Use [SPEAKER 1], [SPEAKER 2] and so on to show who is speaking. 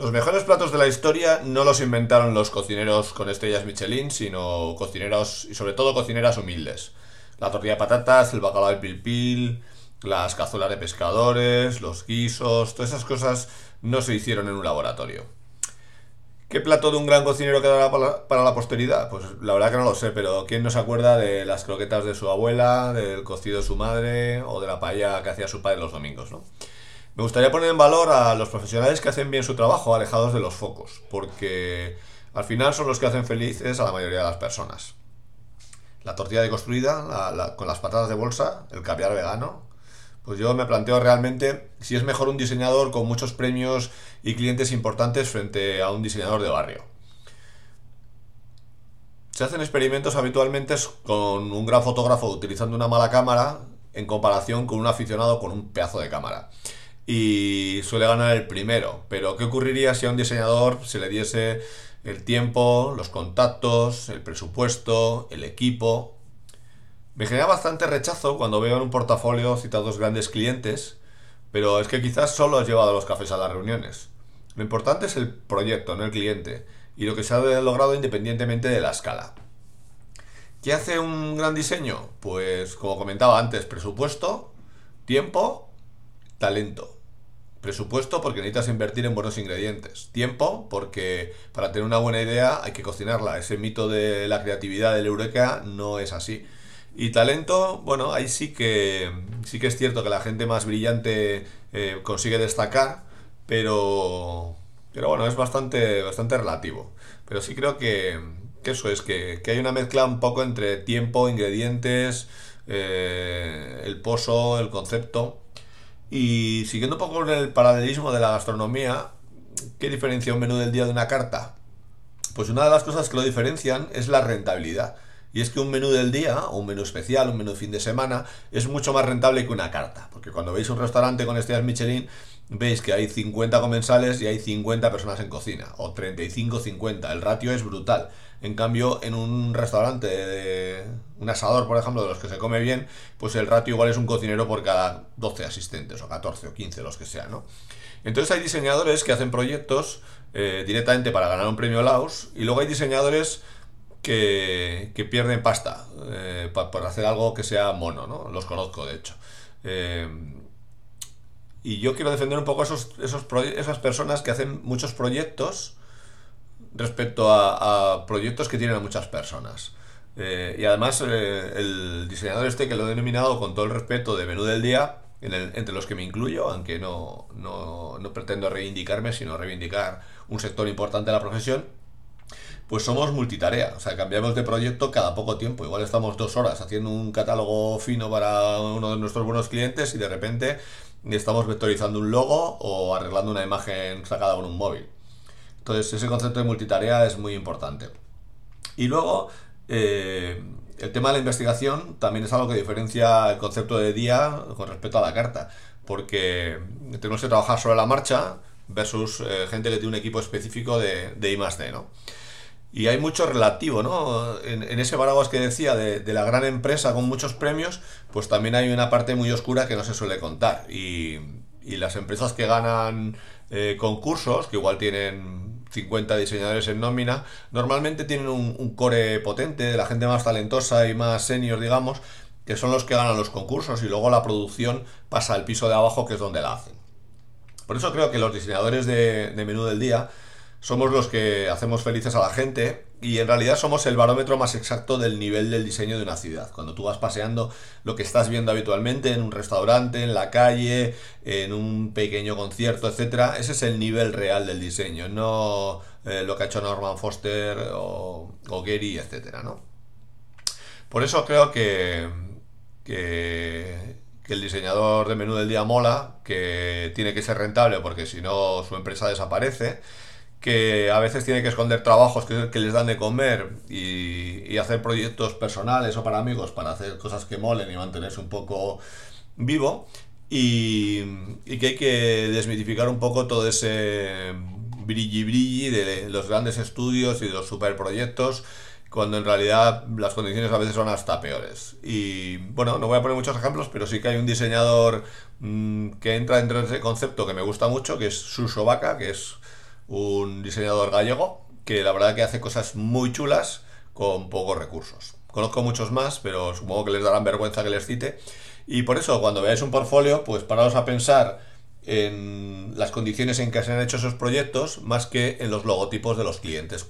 [SPEAKER 1] Los mejores platos de la historia no los inventaron los cocineros con estrellas Michelin, sino cocineros y sobre todo cocineras humildes. La tortilla de patatas, el bacalao de pilpil, las cazuelas de pescadores, los guisos, todas esas cosas no se hicieron en un laboratorio. ¿Qué plato de un gran cocinero quedará para la posteridad? Pues la verdad que no lo sé, pero ¿quién no se acuerda de las croquetas de su abuela, del cocido de su madre o de la paella que hacía su padre los domingos, ¿no? Me gustaría poner en valor a los profesionales que hacen bien su trabajo alejados de los focos, porque al final son los que hacen felices a la mayoría de las personas. La tortilla deconstruida, con las patatas de bolsa, el caviar vegano, pues yo me planteo realmente si es mejor un diseñador con muchos premios y clientes importantes frente a un diseñador de barrio. Se hacen experimentos habitualmente con un gran fotógrafo utilizando una mala cámara en comparación con un aficionado con un pedazo de cámara. Y suele ganar el primero. Pero ¿qué ocurriría si a un diseñador se le diese el tiempo, los contactos, el presupuesto, el equipo me genera bastante rechazo cuando veo en un portafolio citados grandes clientes, pero es que quizás solo has llevado los cafés a las reuniones. Lo importante es el proyecto, no el cliente, y lo que se ha logrado independientemente de la escala. ¿Qué hace un gran diseño? Pues, como comentaba antes, presupuesto, tiempo, talento. Presupuesto porque necesitas invertir en buenos ingredientes. Tiempo porque para tener una buena idea hay que cocinarla. Ese mito de la creatividad del eureka no es así. Y talento, bueno, ahí sí que, sí que es cierto que la gente más brillante eh, consigue destacar, pero, pero bueno, es bastante, bastante relativo. Pero sí creo que, eso es, que, hay una mezcla un poco entre tiempo, ingredientes, eh, el pozo, el concepto. Y siguiendo un poco con el paralelismo de la gastronomía, ¿qué diferencia un menú del día de una carta? Pues una de las cosas que lo diferencian es la rentabilidad. Y es que un menú del día, o un menú especial, un menú fin de semana, es mucho más rentable que una carta. Porque cuando veis un restaurante con estrellas Michelin, veis que hay 50 comensales y hay 50 personas en cocina, o 35-50. El ratio es brutal. En cambio, en un restaurante un asador, por ejemplo, de los que se come bien, pues el ratio igual es un cocinero por cada 12 asistentes, o 14 o 15, los que sean, ¿no? Entonces hay diseñadores que hacen proyectos eh, directamente para ganar un premio Laos, y luego hay diseñadores que, pierden pasta eh, por hacer algo que sea mono, ¿no? Los conozco, de hecho. Eh, y yo quiero defender un poco esos, esos esas personas que hacen muchos proyectos respecto a, proyectos que tienen a muchas personas. Eh, y además el diseñador este que lo he denominado con todo el respeto de menú del día, entre los que me incluyo, aunque no, no, no pretendo reivindicarme, sino reivindicar un sector importante de la profesión, pues somos multitarea. O sea, cambiamos de proyecto cada poco tiempo. Igual estamos dos horas haciendo un catálogo fino para uno de nuestros buenos clientes y de repente estamos vectorizando un logo o arreglando una imagen sacada con un móvil. Entonces, ese concepto de multitarea es muy importante. Y luego, eh, el tema de la investigación también es algo que diferencia el concepto de día con respecto a la carta. Porque tenemos que trabajar sobre la marcha versus eh, gente que tiene un equipo específico de, de I ¿no? Y hay mucho relativo, ¿no? En, ese paraguas que decía de, la gran empresa con muchos premios, pues también hay una parte muy oscura que no se suele contar. Y, las empresas que ganan eh, concursos, que igual tienen 50 diseñadores en nómina, normalmente tienen un, core potente de la gente más talentosa y más senior, digamos, que son los que ganan los concursos y luego la producción pasa al piso de abajo, que es donde la hacen. Por eso creo que los diseñadores de menú del día somos los que hacemos felices a la gente y en realidad somos el barómetro más exacto del nivel del diseño de una ciudad. Cuando tú vas paseando lo que estás viendo habitualmente en un restaurante, en la calle, en un pequeño concierto, etcétera, ese es el nivel real del diseño, no eh, lo que ha hecho Norman Foster o, o Gary, etcétera, ¿no? Por eso creo que, que, que el diseñador de menú del día mola, que tiene que ser rentable porque si no su empresa desaparece que a veces tiene que esconder trabajos que, les dan de comer y, hacer proyectos personales o para amigos para hacer cosas que molen y mantenerse un poco vivo y, que hay que desmitificar un poco todo ese brilli brilli de los grandes estudios y de los superproyectos cuando en realidad las condiciones a veces son hasta peores. Y bueno, no voy a poner muchos ejemplos, pero sí que hay un diseñador mm, que entra dentro de ese concepto que me gusta mucho, que es Suso Vaca, que es un diseñador gallego que la verdad que hace cosas muy chulas con pocos recursos. Conozco muchos más, pero supongo que les darán vergüenza que les cite. Y por eso, cuando veáis un portfolio, pues paraos a pensar en las condiciones en que se han hecho esos proyectos más que en los logotipos de los clientes